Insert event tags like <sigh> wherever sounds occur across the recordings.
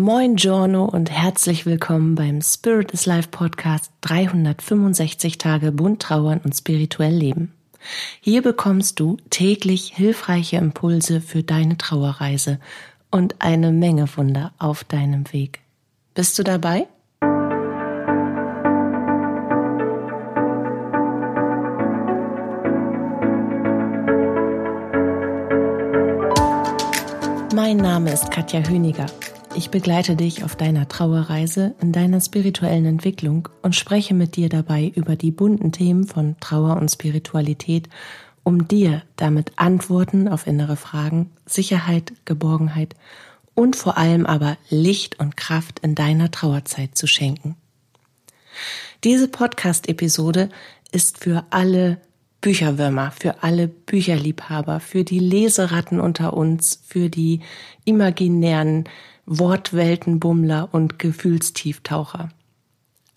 Moin Giorno und herzlich willkommen beim Spirit is Life Podcast 365 Tage bunt trauern und spirituell leben. Hier bekommst du täglich hilfreiche Impulse für deine Trauerreise und eine Menge Wunder auf deinem Weg. Bist du dabei? Mein Name ist Katja Hüniger ich begleite dich auf deiner Trauerreise in deiner spirituellen Entwicklung und spreche mit dir dabei über die bunten Themen von Trauer und Spiritualität, um dir damit Antworten auf innere Fragen, Sicherheit, Geborgenheit und vor allem aber Licht und Kraft in deiner Trauerzeit zu schenken. Diese Podcast-Episode ist für alle Bücherwürmer, für alle Bücherliebhaber, für die Leseratten unter uns, für die imaginären Wortweltenbummler und Gefühlstieftaucher.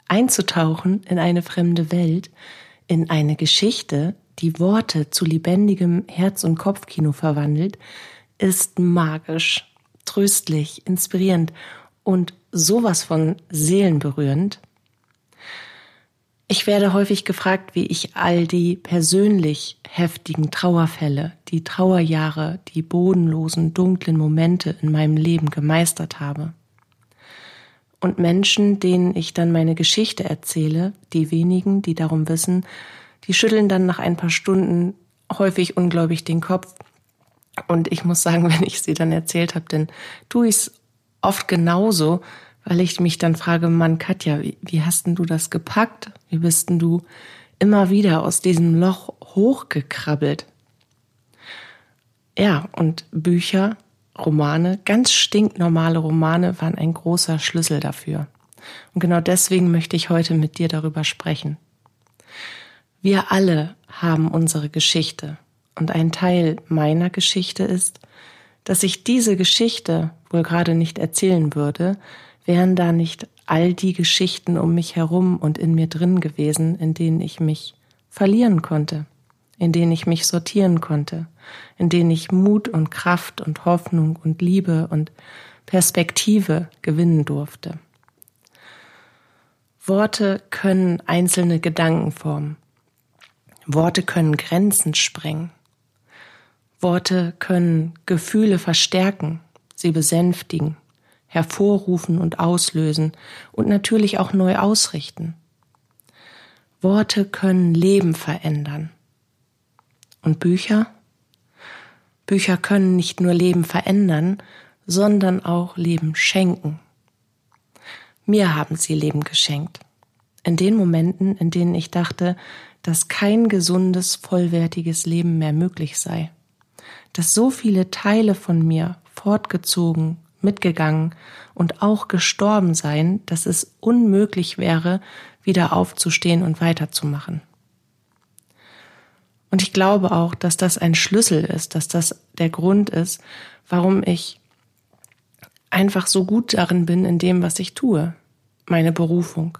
Einzutauchen in eine fremde Welt, in eine Geschichte, die Worte zu lebendigem Herz- und Kopfkino verwandelt, ist magisch, tröstlich, inspirierend und sowas von seelenberührend, ich werde häufig gefragt, wie ich all die persönlich heftigen Trauerfälle, die Trauerjahre, die bodenlosen, dunklen Momente in meinem Leben gemeistert habe. Und Menschen, denen ich dann meine Geschichte erzähle, die wenigen, die darum wissen, die schütteln dann nach ein paar Stunden häufig ungläubig den Kopf. Und ich muss sagen, <laughs> wenn ich sie dann erzählt habe, dann tue ich es oft genauso, weil ich mich dann frage, Mann, Katja, wie, wie hast denn du das gepackt? Wie bist denn du immer wieder aus diesem Loch hochgekrabbelt? Ja, und Bücher, Romane, ganz stinknormale Romane waren ein großer Schlüssel dafür. Und genau deswegen möchte ich heute mit dir darüber sprechen. Wir alle haben unsere Geschichte. Und ein Teil meiner Geschichte ist, dass ich diese Geschichte wohl gerade nicht erzählen würde, wären da nicht all die Geschichten um mich herum und in mir drin gewesen, in denen ich mich verlieren konnte, in denen ich mich sortieren konnte, in denen ich Mut und Kraft und Hoffnung und Liebe und Perspektive gewinnen durfte. Worte können einzelne Gedanken formen. Worte können Grenzen sprengen. Worte können Gefühle verstärken, sie besänftigen, hervorrufen und auslösen und natürlich auch neu ausrichten. Worte können Leben verändern. Und Bücher? Bücher können nicht nur Leben verändern, sondern auch Leben schenken. Mir haben sie Leben geschenkt. In den Momenten, in denen ich dachte, dass kein gesundes, vollwertiges Leben mehr möglich sei. Dass so viele Teile von mir fortgezogen, mitgegangen und auch gestorben sein, dass es unmöglich wäre, wieder aufzustehen und weiterzumachen. Und ich glaube auch, dass das ein Schlüssel ist, dass das der Grund ist, warum ich einfach so gut darin bin in dem, was ich tue, meine Berufung.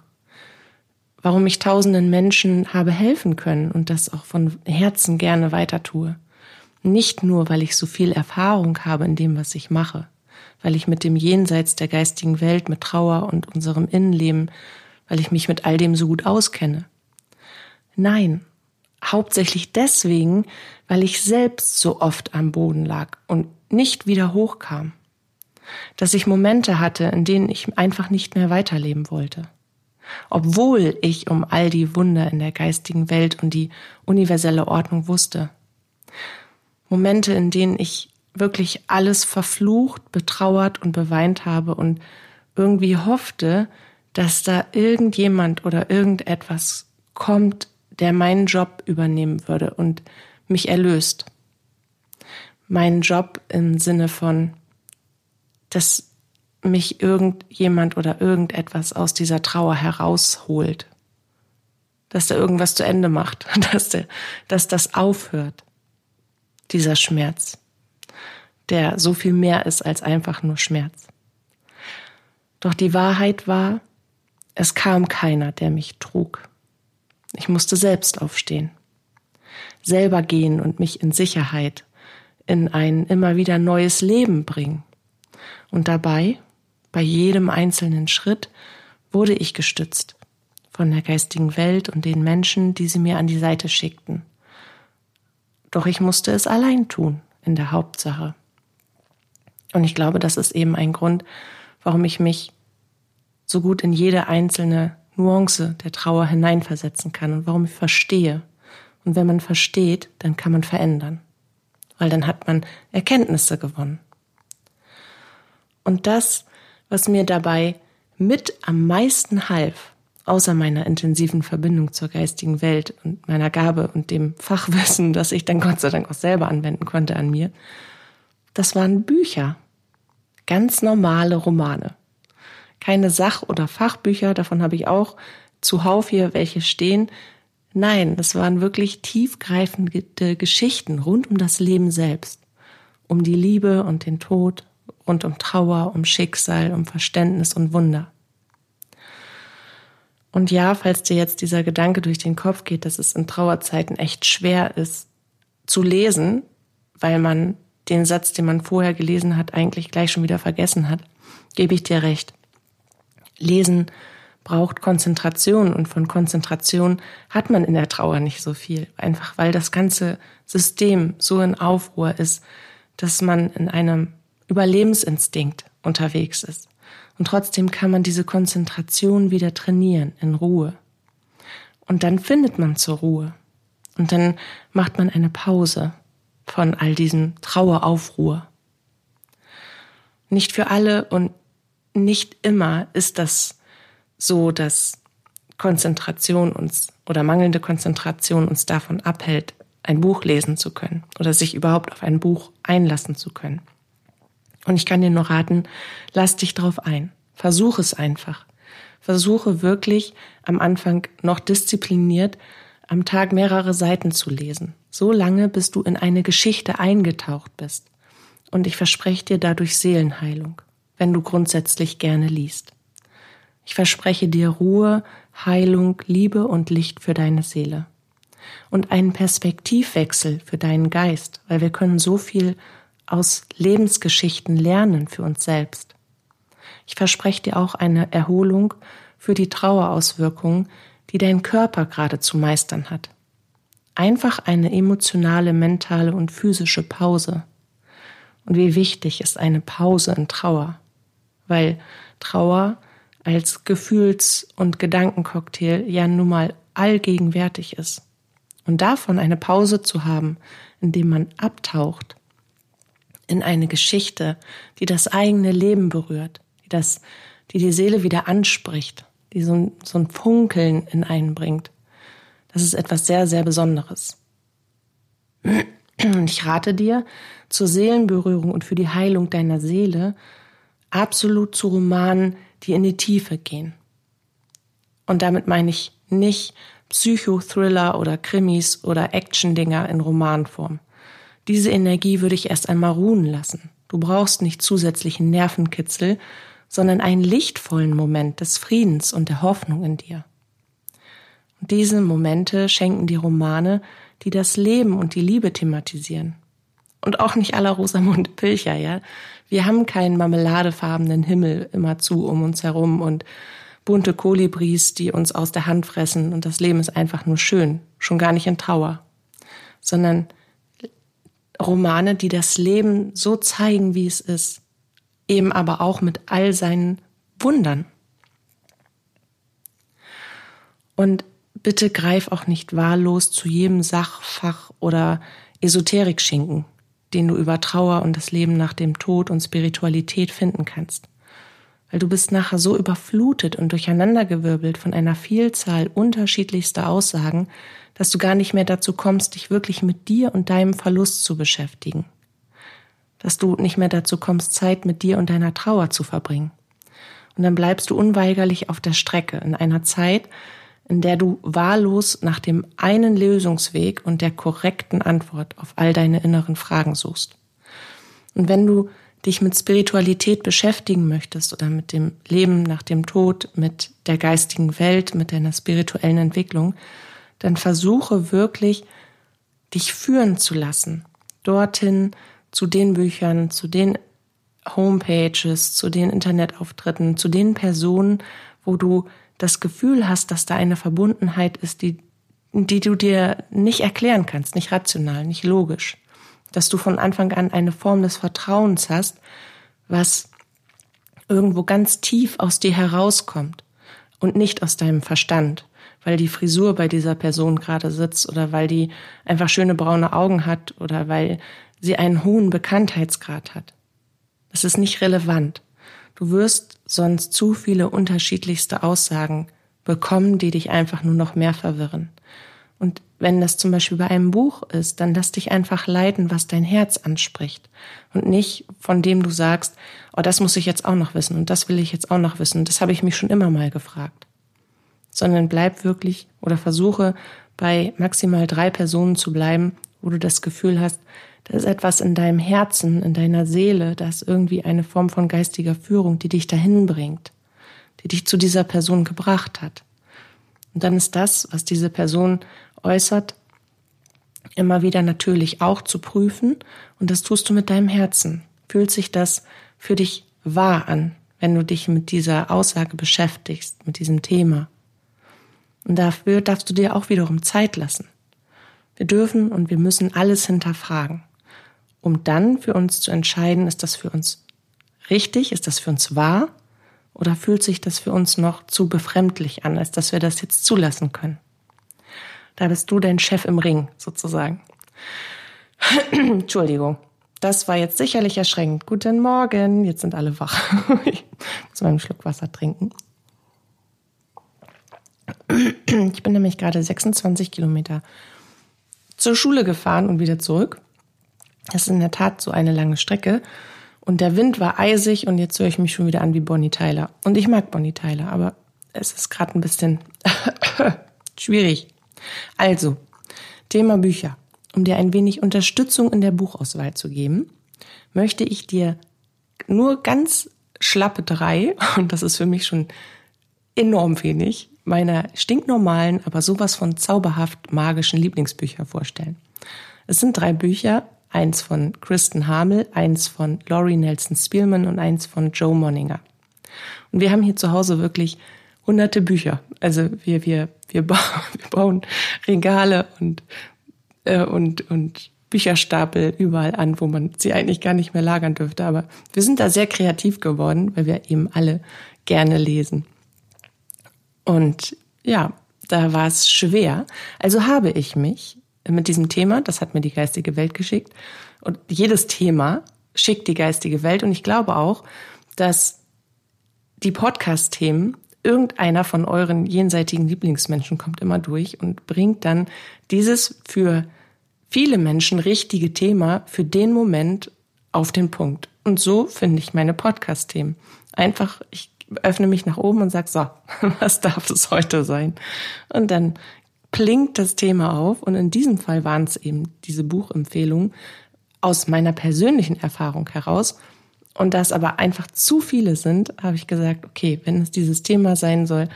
Warum ich tausenden Menschen habe helfen können und das auch von Herzen gerne weiter tue. Nicht nur, weil ich so viel Erfahrung habe in dem, was ich mache, weil ich mit dem Jenseits der geistigen Welt, mit Trauer und unserem Innenleben, weil ich mich mit all dem so gut auskenne. Nein, hauptsächlich deswegen, weil ich selbst so oft am Boden lag und nicht wieder hochkam. Dass ich Momente hatte, in denen ich einfach nicht mehr weiterleben wollte. Obwohl ich um all die Wunder in der geistigen Welt und die universelle Ordnung wusste. Momente, in denen ich wirklich alles verflucht, betrauert und beweint habe und irgendwie hoffte, dass da irgendjemand oder irgendetwas kommt, der meinen Job übernehmen würde und mich erlöst. Meinen Job im Sinne von, dass mich irgendjemand oder irgendetwas aus dieser Trauer herausholt. Dass da irgendwas zu Ende macht, <laughs> dass, der, dass das aufhört, dieser Schmerz der so viel mehr ist als einfach nur Schmerz. Doch die Wahrheit war, es kam keiner, der mich trug. Ich musste selbst aufstehen, selber gehen und mich in Sicherheit, in ein immer wieder neues Leben bringen. Und dabei Bei jedem einzelnen Schritt wurde ich gestützt von der geistigen Welt und den Menschen, die sie mir an die Seite schickten. Doch ich musste es allein tun, in der Hauptsache. Und ich glaube, das ist eben ein Grund, warum ich mich so gut in jede einzelne Nuance der Trauer hineinversetzen kann und warum ich verstehe. Und wenn man versteht, dann kann man verändern, weil dann hat man Erkenntnisse gewonnen. Und das, was mir dabei mit am meisten half, außer meiner intensiven Verbindung zur geistigen Welt und meiner Gabe und dem Fachwissen, <laughs> das ich dann Gott sei Dank auch selber anwenden konnte an mir, das waren Bücher. Ganz normale Romane. Keine Sach- oder Fachbücher, davon habe ich auch zuhauf hier welche stehen. Nein, es waren wirklich tiefgreifende Geschichten rund um das Leben selbst. Um die Liebe und den Tod, rund um Trauer, um Schicksal, um Verständnis und Wunder. Und ja, falls dir jetzt dieser Gedanke durch den Kopf geht, dass es in Trauerzeiten echt schwer ist zu lesen, weil man den Satz, den man vorher gelesen hat, eigentlich gleich schon wieder vergessen hat, gebe ich dir recht. Lesen braucht Konzentration und von Konzentration hat man in der Trauer nicht so viel, einfach weil das ganze System so in Aufruhr ist, dass man in einem Überlebensinstinkt unterwegs ist. Und trotzdem kann man diese Konzentration wieder trainieren in Ruhe. Und dann findet man zur Ruhe. Und dann macht man eine Pause von all diesem Traueraufruhr. Nicht für alle und nicht immer ist das so, dass Konzentration uns oder mangelnde Konzentration uns davon abhält, ein Buch lesen zu können oder sich überhaupt auf ein Buch einlassen zu können. Und ich kann dir nur raten, lass dich drauf ein. Versuch es einfach. Versuche wirklich am Anfang noch diszipliniert am Tag mehrere Seiten zu lesen. So lange, bis du in eine Geschichte eingetaucht bist. Und ich verspreche dir dadurch Seelenheilung, wenn du grundsätzlich gerne liest. Ich verspreche dir Ruhe, Heilung, Liebe und Licht für deine Seele. Und einen Perspektivwechsel für deinen Geist, weil wir können so viel aus Lebensgeschichten lernen für uns selbst. Ich verspreche dir auch eine Erholung für die Trauerauswirkungen, die dein Körper gerade zu meistern hat. Einfach eine emotionale, mentale und physische Pause. Und wie wichtig ist eine Pause in Trauer, weil Trauer als Gefühls- und Gedankencocktail ja nun mal allgegenwärtig ist. Und davon eine Pause zu haben, indem man abtaucht, in eine Geschichte, die das eigene Leben berührt, die das, die die Seele wieder anspricht, die so ein, so ein Funkeln in einen bringt. Das ist etwas sehr, sehr Besonderes. Und ich rate dir, zur Seelenberührung und für die Heilung deiner Seele absolut zu Romanen, die in die Tiefe gehen. Und damit meine ich nicht Psychothriller oder Krimis oder Action-Dinger in Romanform. Diese Energie würde ich erst einmal ruhen lassen. Du brauchst nicht zusätzlichen Nervenkitzel, sondern einen lichtvollen Moment des Friedens und der Hoffnung in dir. Diese Momente schenken die Romane, die das Leben und die Liebe thematisieren. Und auch nicht aller Rosamunde Pilcher, ja. Wir haben keinen marmeladefarbenen Himmel immerzu um uns herum und bunte Kolibris, die uns aus der Hand fressen und das Leben ist einfach nur schön, schon gar nicht in Trauer, sondern Romane, die das Leben so zeigen, wie es ist, eben aber auch mit all seinen Wundern. Und bitte greif auch nicht wahllos zu jedem Sachfach oder Esoterik-Schinken, den du über Trauer und das Leben nach dem Tod und Spiritualität finden kannst. Weil du bist nachher so überflutet und durcheinandergewirbelt von einer Vielzahl unterschiedlichster Aussagen, dass du gar nicht mehr dazu kommst, dich wirklich mit dir und deinem Verlust zu beschäftigen. Dass du nicht mehr dazu kommst, Zeit mit dir und deiner Trauer zu verbringen. Und dann bleibst du unweigerlich auf der Strecke in einer Zeit, in der du wahllos nach dem einen Lösungsweg und der korrekten Antwort auf all deine inneren Fragen suchst. Und wenn du dich mit Spiritualität beschäftigen möchtest oder mit dem Leben nach dem Tod, mit der geistigen Welt, mit deiner spirituellen Entwicklung, dann versuche wirklich, dich führen zu lassen, dorthin zu den Büchern, zu den Homepages, zu den Internetauftritten, zu den Personen, wo du das Gefühl hast, dass da eine Verbundenheit ist, die, die du dir nicht erklären kannst, nicht rational, nicht logisch. Dass du von Anfang an eine Form des Vertrauens hast, was irgendwo ganz tief aus dir herauskommt und nicht aus deinem Verstand, weil die Frisur bei dieser Person gerade sitzt oder weil die einfach schöne braune Augen hat oder weil sie einen hohen Bekanntheitsgrad hat. Das ist nicht relevant. Du wirst sonst zu viele unterschiedlichste Aussagen bekommen, die dich einfach nur noch mehr verwirren. Und wenn das zum Beispiel bei einem Buch ist, dann lass dich einfach leiten, was dein Herz anspricht. Und nicht von dem du sagst, oh, das muss ich jetzt auch noch wissen und das will ich jetzt auch noch wissen. Das habe ich mich schon immer mal gefragt. Sondern bleib wirklich oder versuche bei maximal drei Personen zu bleiben, wo du das Gefühl hast, da ist etwas in deinem Herzen, in deiner Seele, da ist irgendwie eine Form von geistiger Führung, die dich dahin bringt, die dich zu dieser Person gebracht hat. Und dann ist das, was diese Person äußert, immer wieder natürlich auch zu prüfen. Und das tust du mit deinem Herzen. Fühlt sich das für dich wahr an, wenn du dich mit dieser Aussage beschäftigst, mit diesem Thema? Und dafür darfst du dir auch wiederum Zeit lassen. Wir dürfen und wir müssen alles hinterfragen um dann für uns zu entscheiden, ist das für uns richtig, ist das für uns wahr oder fühlt sich das für uns noch zu befremdlich an, als dass wir das jetzt zulassen können. Da bist du dein Chef im Ring, sozusagen. <clears throat> Entschuldigung. Das war jetzt sicherlich erschreckend. Guten Morgen. Jetzt sind alle wach. ich muss mal Schluck Wasser trinken. Ich bin nämlich gerade 26 Kilometer zur Schule gefahren und wieder zurück. Das ist in der Tat so eine lange Strecke. Und der Wind war eisig und jetzt höre ich mich schon wieder an wie Bonnie Tyler. Und ich mag Bonnie Tyler, aber es ist gerade ein bisschen <laughs> schwierig. Also, Thema Bücher. Um dir ein wenig Unterstützung in der Buchauswahl zu geben, möchte ich dir nur ganz schlappe drei, <laughs> und das ist für mich schon enorm wenig, meiner stinknormalen, aber sowas von zauberhaft magischen Lieblingsbücher vorstellen. Es sind drei Bücher, eins von Kristen Hamel, eins von Laurie Nelson Spielman und eins von Joe Monninger. Und wir haben hier zu Hause wirklich hunderte Bücher. Also wir, wir, wir, <laughs> bauen, wir bauen Regale und, äh, und, und Bücherstapel überall an, wo man sie eigentlich gar nicht mehr lagern dürfte. Aber wir sind da sehr kreativ geworden, weil wir eben alle gerne lesen. Und ja, da war es schwer. Also habe ich mich mit diesem Thema. Das hat mir die geistige Welt geschickt. Und jedes Thema schickt die geistige Welt. Und ich glaube auch, dass die Podcast-Themen irgendeiner von euren jenseitigen Lieblingsmenschen kommt immer durch und bringt dann dieses für viele Menschen richtige Thema für den Moment auf den Punkt. Und so finde ich meine Podcast-Themen. Einfach, ich öffne mich nach oben und sage, so, <laughs> was darf es heute sein? Und dann plinkt das Thema auf. Und in diesem Fall waren es eben diese Buchempfehlungen aus meiner persönlichen Erfahrung heraus. Und da es aber einfach zu viele sind, habe ich gesagt, okay, wenn es dieses Thema sein soll,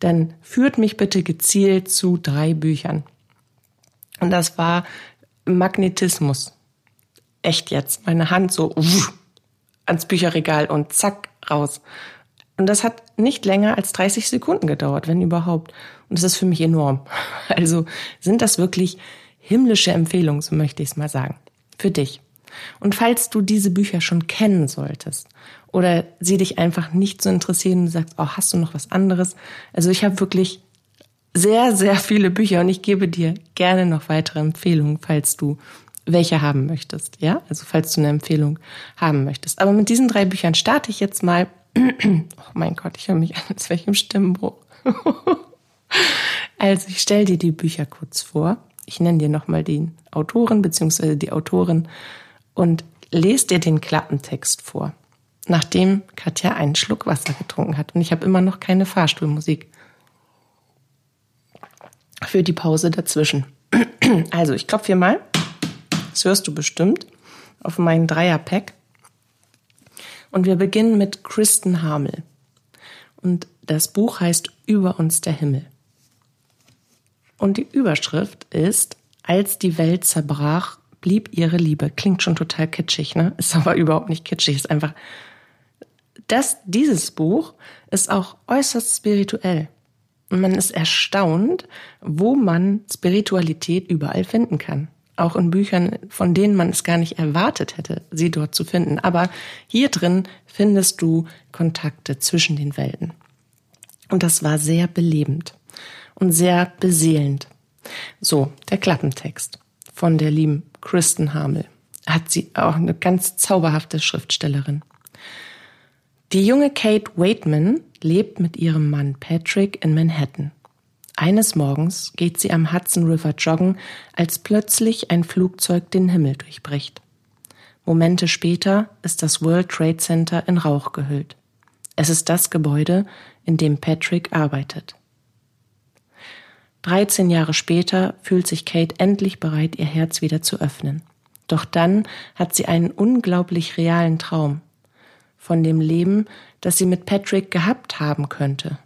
dann führt mich bitte gezielt zu drei Büchern. Und das war Magnetismus. Echt jetzt. Meine Hand so uff, ans Bücherregal und zack, raus. Und das hat nicht länger als 30 Sekunden gedauert, wenn überhaupt. Und das ist für mich enorm. <laughs> Also sind das wirklich himmlische Empfehlungen, so möchte ich es mal sagen. Für dich. Und falls du diese Bücher schon kennen solltest oder sie dich einfach nicht so interessieren und sagst, oh, hast du noch was anderes? Also ich habe wirklich sehr, sehr viele Bücher und ich gebe dir gerne noch weitere Empfehlungen, falls du welche haben möchtest. Ja, also falls du eine Empfehlung haben möchtest. Aber mit diesen drei Büchern starte ich jetzt mal oh mein Gott, ich höre mich an, als wäre ich im Stimmbruch. <laughs> also ich stelle dir die Bücher kurz vor. Ich nenne dir nochmal den Autoren bzw. die Autorin und lese dir den Klappentext vor, nachdem Katja einen Schluck Wasser getrunken hat. Und ich habe immer noch keine Fahrstuhlmusik für die Pause dazwischen. <clears throat> Also ich klopfe hier mal. Das hörst du bestimmt auf meinen Dreierpack. Und wir beginnen mit Kristen Hamel. Und das Buch heißt Über uns der Himmel. Und die Überschrift ist, als die Welt zerbrach, blieb ihre Liebe. Klingt schon total kitschig, ne? Ist aber <laughs> überhaupt nicht kitschig. Ist einfach, das, dieses Buch ist auch äußerst spirituell. Und man ist erstaunt, wo man Spiritualität überall finden kann. Auch in Büchern, von denen man es gar nicht erwartet hätte, sie dort zu finden. Aber hier drin findest du Kontakte zwischen den Welten. Und das war sehr belebend und sehr beseelend. So, der Klappentext von der lieben Kristen Hamel. Hat sie auch eine ganz zauberhafte Schriftstellerin. Die junge Kate Waitman lebt mit ihrem Mann Patrick in Manhattan. Eines Morgens geht sie am Hudson River joggen, als plötzlich ein Flugzeug den Himmel durchbricht. Momente später ist das World Trade Center in Rauch gehüllt. Es ist das Gebäude, in dem Patrick arbeitet. 13 Jahre später fühlt sich Kate endlich bereit, ihr Herz wieder zu öffnen. Doch dann hat sie einen unglaublich realen Traum von dem Leben, das sie mit Patrick gehabt haben könnte.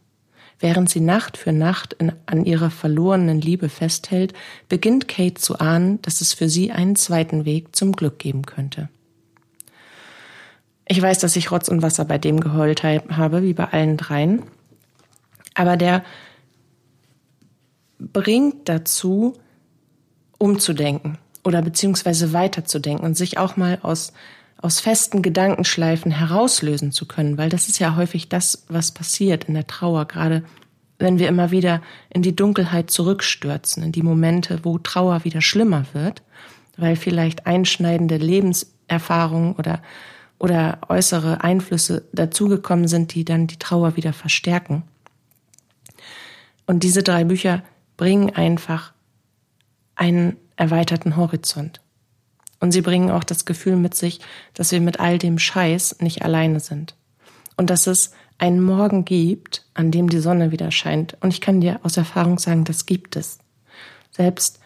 Während sie Nacht für Nacht in, an ihrer verlorenen Liebe festhält, beginnt Kate zu ahnen, dass es für sie einen zweiten Weg zum Glück geben könnte. Ich weiß, dass ich Rotz und Wasser bei dem geheult habe, wie bei allen dreien. Aber der bringt dazu, umzudenken oder beziehungsweise weiterzudenken und sich auch mal aus, aus festen Gedankenschleifen herauslösen zu können, weil das ist ja häufig das, was passiert in der Trauer, gerade wenn wir immer wieder in die Dunkelheit zurückstürzen, in die Momente, wo Trauer wieder schlimmer wird, weil vielleicht einschneidende Lebenserfahrungen oder, oder äußere Einflüsse dazugekommen sind, die dann die Trauer wieder verstärken. Und diese drei Bücher bringen einfach einen erweiterten Horizont. Und sie bringen auch das Gefühl mit sich, dass wir mit all dem Scheiß nicht alleine sind. Und dass es einen Morgen gibt, an dem die Sonne wieder scheint. Und ich kann dir aus Erfahrung sagen, das gibt es. Selbst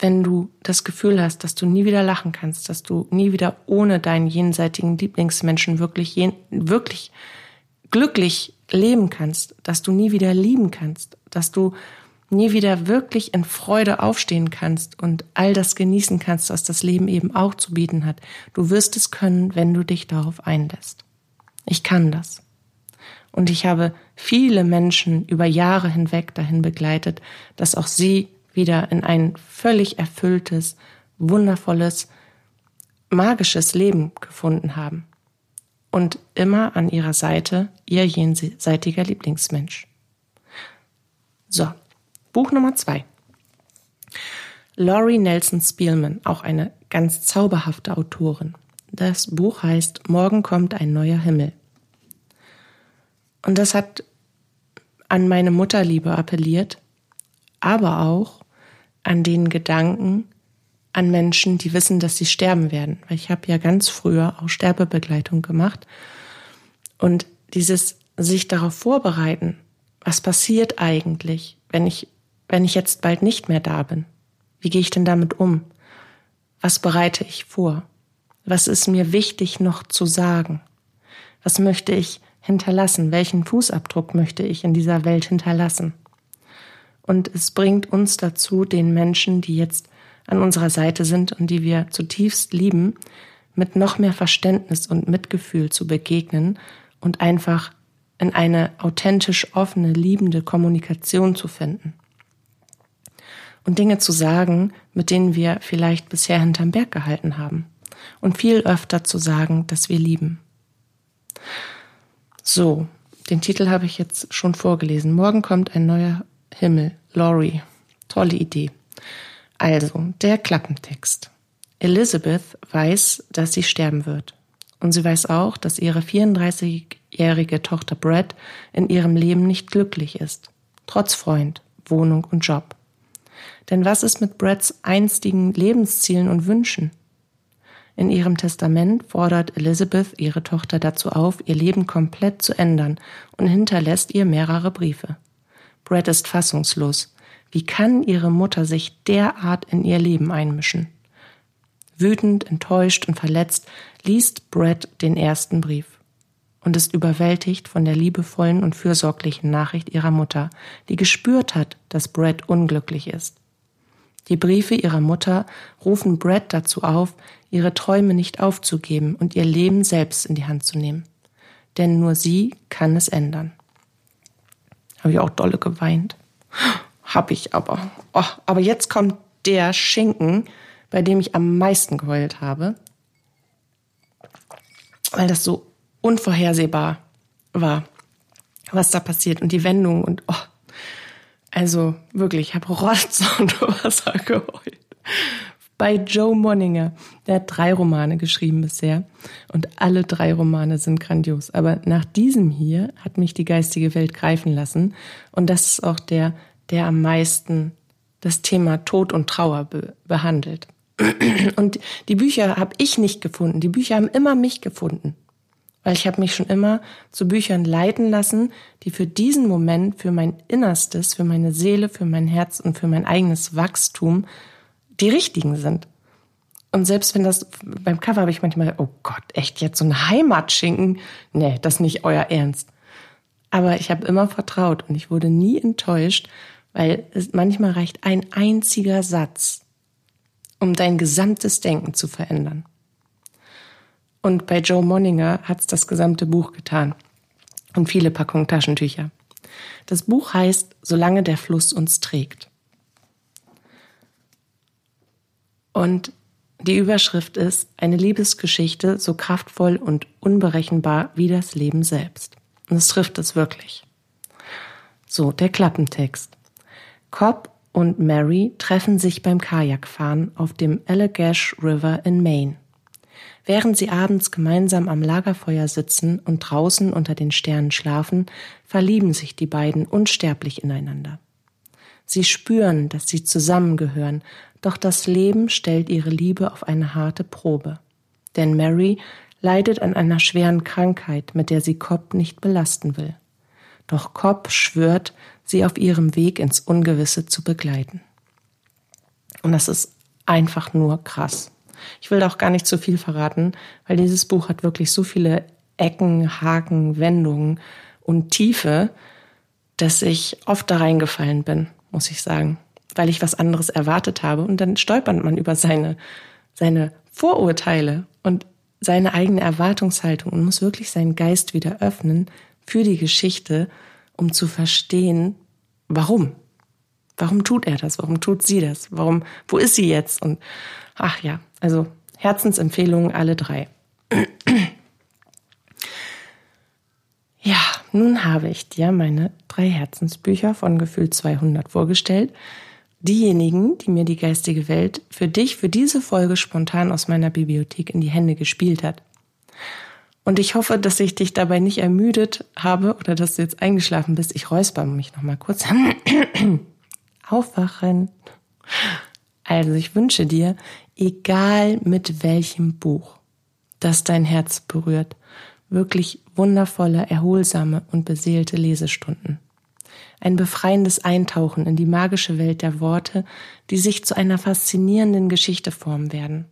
wenn du das Gefühl hast, dass du nie wieder lachen kannst, dass du nie wieder ohne deinen jenseitigen Lieblingsmenschen wirklich, wirklich glücklich leben kannst, dass du nie wieder lieben kannst, dass du nie wieder wirklich in Freude aufstehen kannst und all das genießen kannst, was das Leben eben auch zu bieten hat. Du wirst es können, wenn du dich darauf einlässt. Ich kann das. Und ich habe viele Menschen über Jahre hinweg dahin begleitet, dass auch sie wieder in ein völlig erfülltes, wundervolles, magisches Leben gefunden haben. Und immer an ihrer Seite ihr jenseitiger Lieblingsmensch. So, Buch Nummer zwei. Laurie Nelson Spielman, auch eine ganz zauberhafte Autorin. Das Buch heißt Morgen kommt ein neuer Himmel. Und das hat an meine Mutterliebe appelliert, aber auch an den Gedanken an Menschen, die wissen, dass sie sterben werden. Weil ich habe ja ganz früher auch Sterbebegleitung gemacht. Und dieses sich darauf vorbereiten, was passiert eigentlich, wenn ich wenn ich jetzt bald nicht mehr da bin? Wie gehe ich denn damit um? Was bereite ich vor? Was ist mir wichtig noch zu sagen? Was möchte ich hinterlassen? Welchen Fußabdruck möchte ich in dieser Welt hinterlassen? Und es bringt uns dazu, den Menschen, die jetzt an unserer Seite sind und die wir zutiefst lieben, mit noch mehr Verständnis und Mitgefühl zu begegnen und einfach in eine authentisch offene, liebende Kommunikation zu finden und Dinge zu sagen, mit denen wir vielleicht bisher hinterm Berg gehalten haben. Und viel öfter zu sagen, dass wir lieben. So, den Titel habe ich jetzt schon vorgelesen. Morgen kommt ein neuer Himmel. Laurie. Tolle Idee. Also, der Klappentext. Elizabeth weiß, dass sie sterben wird. Und sie weiß auch, dass ihre 34-jährige Tochter Brad in ihrem Leben nicht glücklich ist. Trotz Freund, Wohnung und Job. Denn was ist mit Brads einstigen Lebenszielen und Wünschen? In ihrem Testament fordert Elizabeth ihre Tochter dazu auf, ihr Leben komplett zu ändern und hinterlässt ihr mehrere Briefe. Brad ist fassungslos. Wie kann ihre Mutter sich derart in ihr Leben einmischen? Wütend, enttäuscht und verletzt liest Brad den ersten Brief und ist überwältigt von der liebevollen und fürsorglichen Nachricht ihrer Mutter, die gespürt hat, dass Brad unglücklich ist. Die Briefe ihrer Mutter rufen Brad dazu auf, ihre Träume nicht aufzugeben und ihr Leben selbst in die Hand zu nehmen. Denn nur sie kann es ändern. Habe ich auch dolle geweint. Hab ich aber. Oh, aber jetzt kommt der Schinken, bei dem ich am meisten geheult habe. Weil das so unvorhersehbar war, was da passiert und die Wendung und oh, also wirklich, ich habe Rotz <laughs> und Wasser geheult. Bei Joe Monninger. Der hat drei Romane geschrieben bisher. Und alle drei Romane sind grandios. Aber nach diesem hier hat mich die geistige Welt greifen lassen. Und das ist auch der, der am meisten das Thema Tod und Trauer be behandelt. <clears throat> Und die Bücher habe ich nicht gefunden. Die Bücher haben immer mich gefunden weil ich habe mich schon immer zu Büchern leiten lassen, die für diesen Moment, für mein Innerstes, für meine Seele, für mein Herz und für mein eigenes Wachstum die richtigen sind. Und selbst wenn das beim Cover habe ich manchmal, oh Gott, echt jetzt so ein Heimatschinken? Nee, das nicht euer Ernst. Aber ich habe immer vertraut und ich wurde nie enttäuscht, weil es manchmal reicht ein einziger Satz, um dein gesamtes Denken zu verändern. Und bei Joe Monninger hat's das gesamte Buch getan. Und viele Packungen Taschentücher. Das Buch heißt Solange der Fluss uns trägt. Und die Überschrift ist eine Liebesgeschichte so kraftvoll und unberechenbar wie das Leben selbst. Und es trifft es wirklich. So, der Klappentext. Cobb und Mary treffen sich beim Kajakfahren auf dem Allagash River in Maine. Während sie abends gemeinsam am Lagerfeuer sitzen und draußen unter den Sternen schlafen, verlieben sich die beiden unsterblich ineinander. Sie spüren, dass sie zusammengehören, doch das Leben stellt ihre Liebe auf eine harte Probe. Denn Mary leidet an einer schweren Krankheit, mit der sie Cobb nicht belasten will. Doch Cobb schwört, sie auf ihrem Weg ins Ungewisse zu begleiten. Und das ist einfach nur krass. Ich will da auch gar nicht zu viel verraten, weil dieses Buch hat wirklich so viele Ecken, Haken, Wendungen und Tiefe, dass ich oft da reingefallen bin, muss ich sagen, weil ich was anderes erwartet habe und dann stolpert man über seine, seine Vorurteile und seine eigene Erwartungshaltung und muss wirklich seinen Geist wieder öffnen für die Geschichte, um zu verstehen, warum. Warum tut er das? Warum tut sie das? Warum, wo ist sie jetzt? Und ach ja, also Herzensempfehlungen alle drei. <clears throat> Ja, nun habe ich dir meine drei Herzensbücher von Gefühl 200 vorgestellt. Diejenigen, die mir die geistige Welt für dich, für diese Folge spontan aus meiner Bibliothek in die Hände gespielt hat. Und ich hoffe, dass ich dich dabei nicht ermüdet habe oder dass du jetzt eingeschlafen bist. Ich räusper mich noch mal kurz. <clears throat> Aufwachen. Also ich wünsche dir, egal mit welchem Buch, das dein Herz berührt, wirklich wundervolle, erholsame und beseelte Lesestunden. Ein befreiendes Eintauchen in die magische Welt der Worte, die sich zu einer faszinierenden Geschichte formen werden.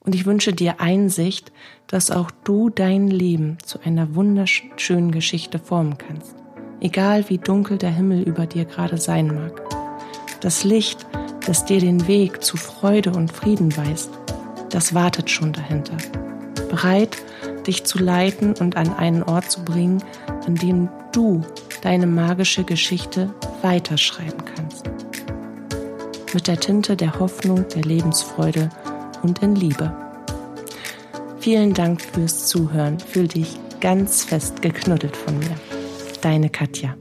Und ich wünsche dir Einsicht, dass auch du dein Leben zu einer wunderschönen Geschichte formen kannst. Egal wie dunkel der Himmel über dir gerade sein mag. Das Licht, das dir den Weg zu Freude und Frieden weist, das wartet schon dahinter. Bereit, dich zu leiten und an einen Ort zu bringen, an dem du deine magische Geschichte weiterschreiben kannst. Mit der Tinte der Hoffnung, der Lebensfreude und in Liebe. Vielen Dank fürs Zuhören. Fühl dich ganz fest geknuddelt von mir. Deine Katja.